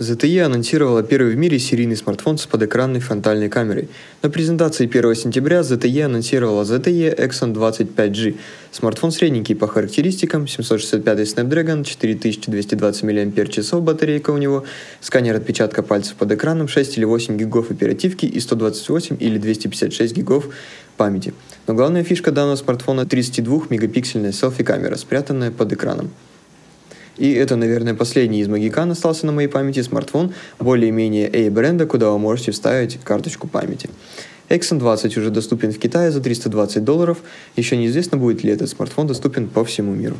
ZTE анонсировала первый в мире серийный смартфон с подэкранной фронтальной камерой. На презентации 1 сентября ZTE анонсировала ZTE Exxon 25G. Смартфон средненький по характеристикам, 765 Snapdragon, 4220 мАч батарейка у него, сканер отпечатка пальцев под экраном, 6 или 8 гигов оперативки и 128 или 256 гигов памяти. Но главная фишка данного смартфона 32-мегапиксельная селфи-камера, спрятанная под экраном. И это, наверное, последний из магикан остался на моей памяти смартфон более-менее A-бренда, куда вы можете вставить карточку памяти. Exxon 20 уже доступен в Китае за 320 долларов. Еще неизвестно, будет ли этот смартфон доступен по всему миру.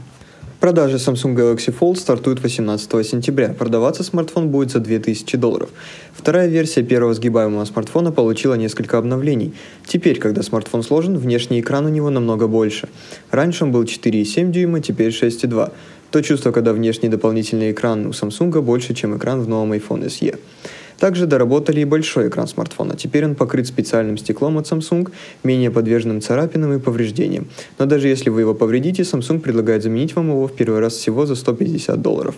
Продажи Samsung Galaxy Fold стартуют 18 сентября. Продаваться смартфон будет за 2000 долларов. Вторая версия первого сгибаемого смартфона получила несколько обновлений. Теперь, когда смартфон сложен, внешний экран у него намного больше. Раньше он был 4,7 дюйма, теперь 6,2. То чувство, когда внешний дополнительный экран у Samsung больше, чем экран в новом iPhone SE. Также доработали и большой экран смартфона. Теперь он покрыт специальным стеклом от Samsung, менее подверженным царапинам и повреждениям. Но даже если вы его повредите, Samsung предлагает заменить вам его в первый раз всего за 150 долларов.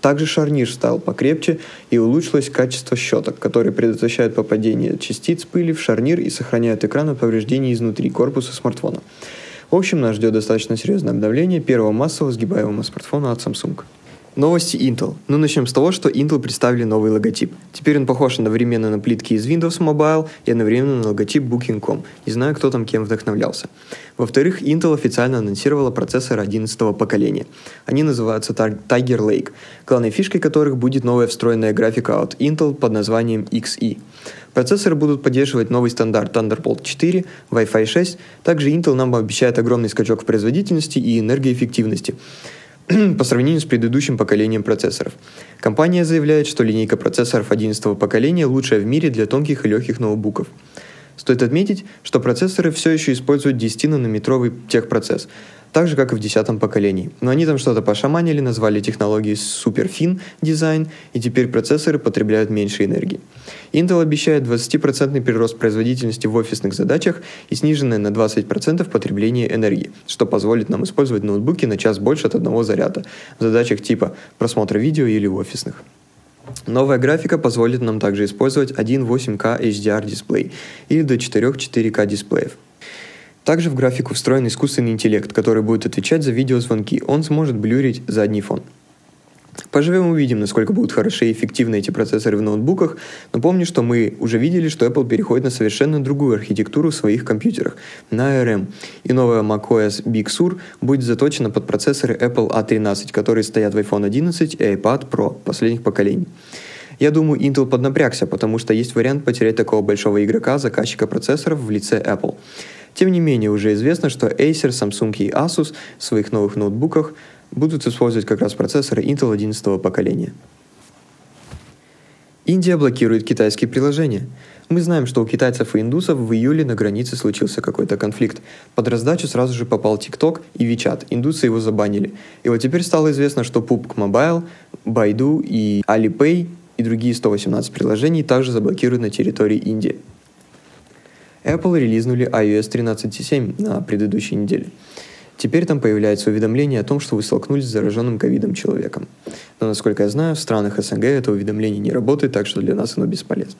Также шарнир стал покрепче и улучшилось качество щеток, которые предотвращают попадение частиц пыли в шарнир и сохраняют экран от повреждений изнутри корпуса смартфона. В общем, нас ждет достаточно серьезное обновление первого массового сгибаемого смартфона от Samsung. Новости Intel. Ну, начнем с того, что Intel представили новый логотип. Теперь он похож одновременно на плитки из Windows Mobile и одновременно на логотип Booking.com. Не знаю, кто там кем вдохновлялся. Во-вторых, Intel официально анонсировала процессоры 11 поколения. Они называются Tiger Lake, главной фишкой которых будет новая встроенная графика от Intel под названием XE. Процессоры будут поддерживать новый стандарт Thunderbolt 4, Wi-Fi 6. Также Intel нам обещает огромный скачок в производительности и энергоэффективности по сравнению с предыдущим поколением процессоров. Компания заявляет, что линейка процессоров 11 поколения лучшая в мире для тонких и легких ноутбуков. Стоит отметить, что процессоры все еще используют 10-нанометровый техпроцесс, так же, как и в 10 поколении. Но они там что-то пошаманили, назвали технологии SuperFin дизайн, и теперь процессоры потребляют меньше энергии. Intel обещает 20% прирост производительности в офисных задачах и сниженное на 20% потребление энергии, что позволит нам использовать ноутбуки на час больше от одного заряда в задачах типа просмотра видео или офисных. Новая графика позволит нам также использовать 1.8K HDR дисплей или до 4 4K дисплеев. Также в графику встроен искусственный интеллект, который будет отвечать за видеозвонки. Он сможет блюрить задний фон. Поживем увидим, насколько будут хороши и эффективны эти процессоры в ноутбуках, но помню, что мы уже видели, что Apple переходит на совершенно другую архитектуру в своих компьютерах, на ARM, и новая macOS Big Sur будет заточена под процессоры Apple A13, которые стоят в iPhone 11 и iPad Pro последних поколений. Я думаю, Intel поднапрягся, потому что есть вариант потерять такого большого игрока, заказчика процессоров в лице Apple. Тем не менее, уже известно, что Acer, Samsung и Asus в своих новых ноутбуках будут использовать как раз процессоры Intel 11 поколения. Индия блокирует китайские приложения. Мы знаем, что у китайцев и индусов в июле на границе случился какой-то конфликт. Под раздачу сразу же попал TikTok и WeChat. Индусы его забанили. И вот теперь стало известно, что PUBG Mobile, Baidu и Alipay и другие 118 приложений также заблокируют на территории Индии. Apple релизнули iOS 13.7 на предыдущей неделе. Теперь там появляется уведомление о том, что вы столкнулись с зараженным ковидом человеком. Но, насколько я знаю, в странах СНГ это уведомление не работает, так что для нас оно бесполезно.